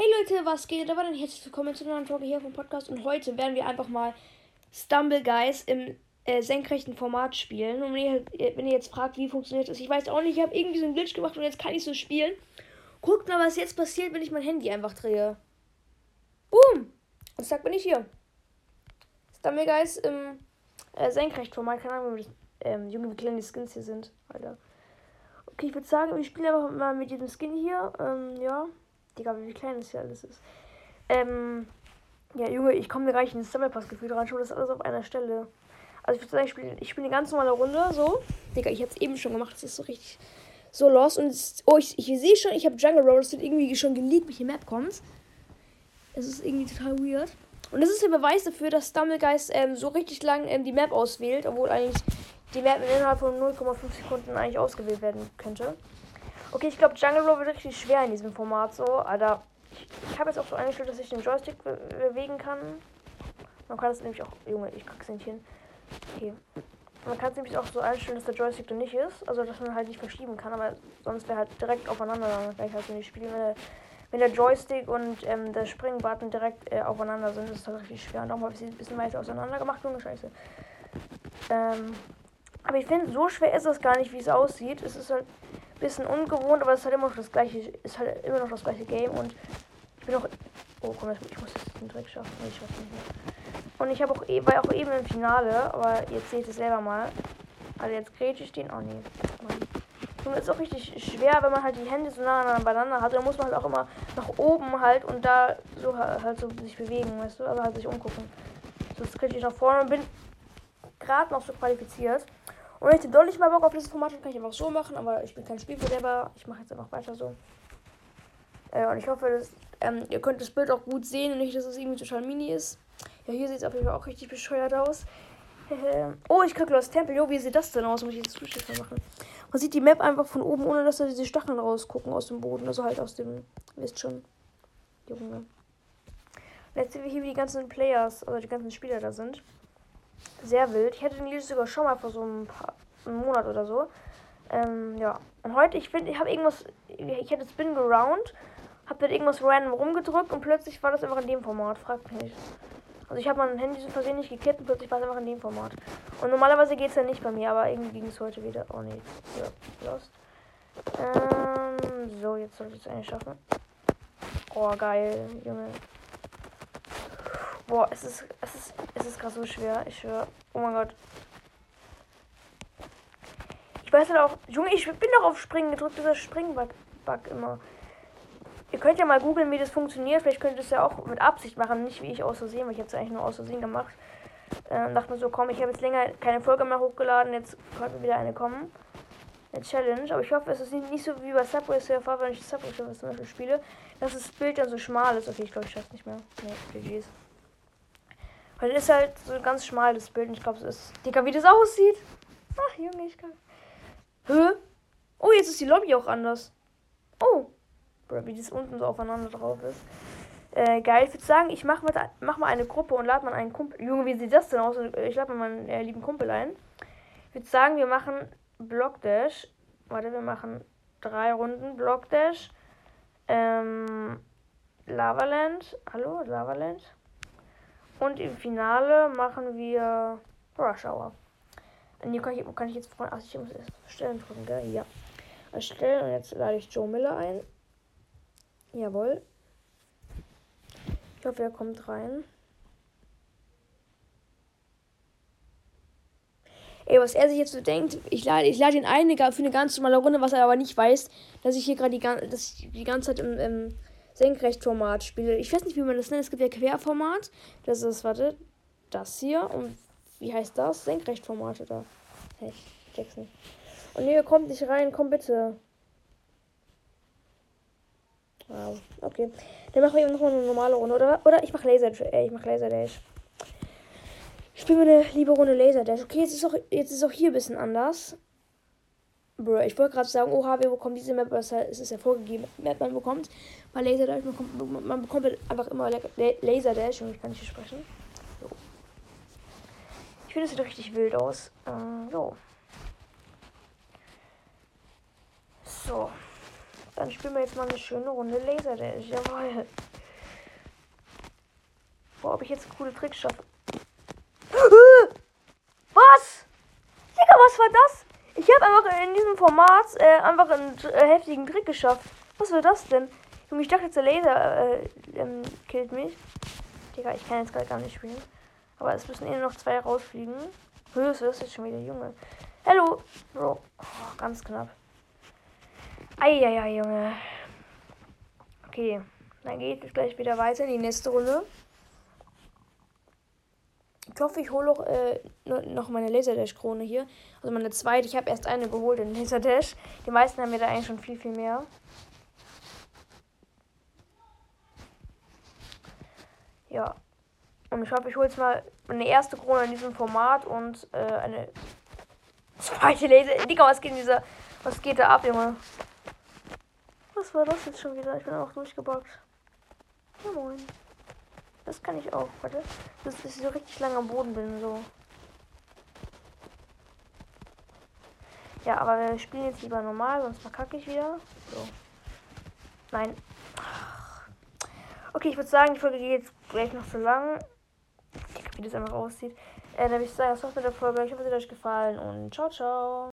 Hey Leute, was geht? War dann herzlich willkommen zu einer neuen Folge hier vom Podcast und heute werden wir einfach mal Stumble Guys im äh, senkrechten Format spielen. Und wenn ihr, wenn ihr jetzt fragt, wie funktioniert das, ich weiß auch nicht, ich habe irgendwie so einen Glitch gemacht und jetzt kann ich so spielen. Guckt mal, was jetzt passiert, wenn ich mein Handy einfach drehe. Boom! Und zack, bin ich hier. Stumble Guys im äh, Senkrechtformat. Keine Ahnung, ähm, Junge, wie klein die Skins hier sind. Alter. Okay, ich würde sagen, wir spielen einfach mal mit diesem Skin hier. Ähm, ja. Digga, wie klein das hier alles ist. Ähm, ja, Junge, ich komme gar nicht in das Sammelpass-Gefühl dran. Schau das alles auf einer Stelle. Also ich würde sagen, ich spiele ich spiel eine ganz normale Runde, so. Digga, ich habe es eben schon gemacht. Das ist so richtig so los. Und es, oh, ich, ich sehe schon, ich habe Jungle Roll. Das wird irgendwie schon geleakt, welche Map kommt. Es ist irgendwie total weird. Und das ist der Beweis dafür, dass Stumblegeist ähm, so richtig lang ähm, die Map auswählt, obwohl eigentlich die Map innerhalb von 0,5 Sekunden eigentlich ausgewählt werden könnte. Okay, ich glaube, Jungle Roll wird richtig schwer in diesem Format so. Alter, ich, ich habe jetzt auch so eingestellt, dass ich den Joystick be bewegen kann. Man kann es nämlich auch. Junge, ich krieg's nicht hin. Okay. Man kann es nämlich auch so einstellen, dass der Joystick da nicht ist. Also, dass man halt nicht verschieben kann. Aber sonst wäre halt direkt aufeinander dann gleich halt in die Spiele. Wenn der, wenn der Joystick und ähm, der Springbutton direkt äh, aufeinander sind, ist das halt richtig schwer. Und auch mal ein bisschen weiter auseinander gemacht. Junge, scheiße. Ähm. Aber ich finde, so schwer ist es gar nicht, wie es aussieht. Es ist halt bisschen ungewohnt, aber es ist halt immer noch das gleiche, ist halt immer noch das gleiche Game und ich bin auch. Oh komm, ich muss jetzt den Trick schaffen. Ich schaff's nicht mehr. Und ich habe auch e war auch eben im Finale, aber jetzt seht ihr es selber mal. Also jetzt grätsche ich den. Oh nee. Und es ist auch richtig schwer, wenn man halt die Hände so nah beieinander hat. Dann muss man halt auch immer nach oben halt und da so halt so sich bewegen, weißt du? Also halt sich umgucken. So, jetzt grätsche ich nach vorne und bin gerade noch so qualifiziert. Und ich doch nicht mal Bock auf dieses Format habe, kann ich einfach so machen, aber ich bin kein Spielverderber. Ich mache jetzt einfach weiter so. Äh, und ich hoffe, dass, ähm, ihr könnt das Bild auch gut sehen und nicht, dass es irgendwie total mini ist. Ja, hier sieht es auf jeden Fall auch richtig bescheuert aus. oh, ich krieg Lost Tempel. Jo, wie sieht das denn aus? Muss ich jetzt Zuschauer machen? Man sieht die Map einfach von oben, ohne dass da diese Stacheln rausgucken aus dem Boden. Also halt aus dem, wisst schon, Junge. Jetzt sehen wir hier, wie die ganzen Players, also die ganzen Spieler da sind sehr wild. Ich hatte den Lied sogar schon mal vor so ein paar einem Monat oder so. Ähm, ja. Und heute, ich finde, ich habe irgendwas, ich hätte Spin geround, habe dann irgendwas random rumgedrückt und plötzlich war das einfach in dem Format. Fragt mich nicht. Also ich habe mein Handy so versehentlich gekippt und plötzlich war es einfach in dem Format. Und normalerweise geht es ja nicht bei mir, aber irgendwie ging es heute wieder. Oh nee, ja, lost. Ähm, so, jetzt sollte ich es eigentlich schaffen. Oh, geil, Junge. Boah, es ist, es ist, ist gerade so schwer. Ich schwöre. Oh mein Gott. Ich weiß halt auch, Junge, ich bin doch auf Springen gedrückt, dieser Springbug immer. Ihr könnt ja mal googeln, wie das funktioniert. Vielleicht könnt ihr das ja auch mit Absicht machen, nicht wie ich aus Versehen, weil ich habe es eigentlich nur aus Versehen gemacht. Äh, dachte mir so, komm, ich habe jetzt länger keine Folge mehr hochgeladen, jetzt könnte wieder eine kommen. Eine Challenge, aber ich hoffe, es ist nicht, nicht so wie bei Subway Surfer, wenn ich Subway Surfer zum Beispiel spiele, dass das Bild dann so schmal ist. Okay, ich glaube, ich schaffe es nicht mehr. Nee, GG's. Weil das ist halt so ein ganz schmales Bild und ich glaube, es ist. Digga, wie das aussieht. Ach, Junge, ich kann. Hä? Oh, jetzt ist die Lobby auch anders. Oh. Bro, wie das unten so aufeinander drauf ist. Äh, geil. Ich würde sagen, ich mach, mit, mach mal eine Gruppe und lade mal einen Kumpel. Junge, wie sieht das denn aus? Ich lade mal meinen äh, lieben Kumpel ein. Ich würde sagen, wir machen Blockdash. Warte, wir machen drei Runden Blockdash. Ähm, Lavaland. Hallo, Lavaland. Und im Finale machen wir Rush Hour. Hier kann ich, kann ich jetzt vorne. Ach, ich muss erst erstellen drücken, gell? Ja. Erstellen und jetzt lade ich Joe Miller ein. Jawohl. Ich hoffe, er kommt rein. Ey, was er sich jetzt so denkt, ich lade, ich lade ihn ein für eine ganz normale Runde, was er aber nicht weiß, dass ich hier gerade die, die ganze Zeit im, im Senkrechtformat spiele. Ich weiß nicht, wie man das nennt. Es gibt ja Querformat. Das ist, warte, das hier. Und wie heißt das? Senkrechtformat oder? Hey, ich check's nicht. Und nee, kommt nicht rein. Komm bitte. Wow, okay. Dann machen wir eben nochmal eine normale Runde. Oder, oder ich mach Laser, äh, ich mach Laser Dash. Ich spiele mir eine liebe Runde Laser Dash. Okay, jetzt ist auch, jetzt ist auch hier ein bisschen anders. Bro, ich wollte gerade sagen, oha, wir bekommen diese Map, es ist ja vorgegeben, Map man bekommt. Bei Laser Dash, man bekommt, man bekommt halt einfach immer Laser Dash und ich kann nicht sprechen. So. Ich finde, es sieht richtig wild aus. Äh, so. So. Dann spielen wir jetzt mal eine schöne Runde Laserdash. Jawohl. Boah, ob ich jetzt coole Tricks schaffe. Was? Digga, was war das? Ich habe einfach in diesem Format äh, einfach einen äh, heftigen Trick geschafft. Was war das denn? Ich dachte jetzt, der Laser äh, ähm, killt mich. Digga, ich kann jetzt gerade gar nicht spielen. Aber es müssen eh noch zwei rausfliegen. Höchst, ist schon wieder Junge. Hallo, Bro. Oh, ganz knapp. Eieiei, Junge. Okay, dann geht es gleich wieder weiter in die nächste Runde. Ich hoffe, ich hole auch, äh, noch meine Laserdash-Krone hier. Also meine zweite. Ich habe erst eine geholt in Laserdash. Die meisten haben mir da eigentlich schon viel, viel mehr. Ja. Und ich hoffe, ich hole jetzt mal eine erste Krone in diesem Format und äh, eine zweite Laser. Digga, was geht in dieser. Was geht da ab, Junge? Was war das jetzt schon wieder? Ich bin auch durchgebockt. Ja, moin. Das kann ich auch. Warte. Das ist so richtig lang am Boden bin. So. Ja, aber wir spielen jetzt lieber normal, sonst verkacke ich wieder. So. Nein. Okay, ich würde sagen, die Folge geht jetzt gleich noch so lang. Wie das einfach aussieht. Äh, dann würde ich sagen, das war's mit der Folge. Ich hoffe, es hat euch gefallen und ciao, ciao.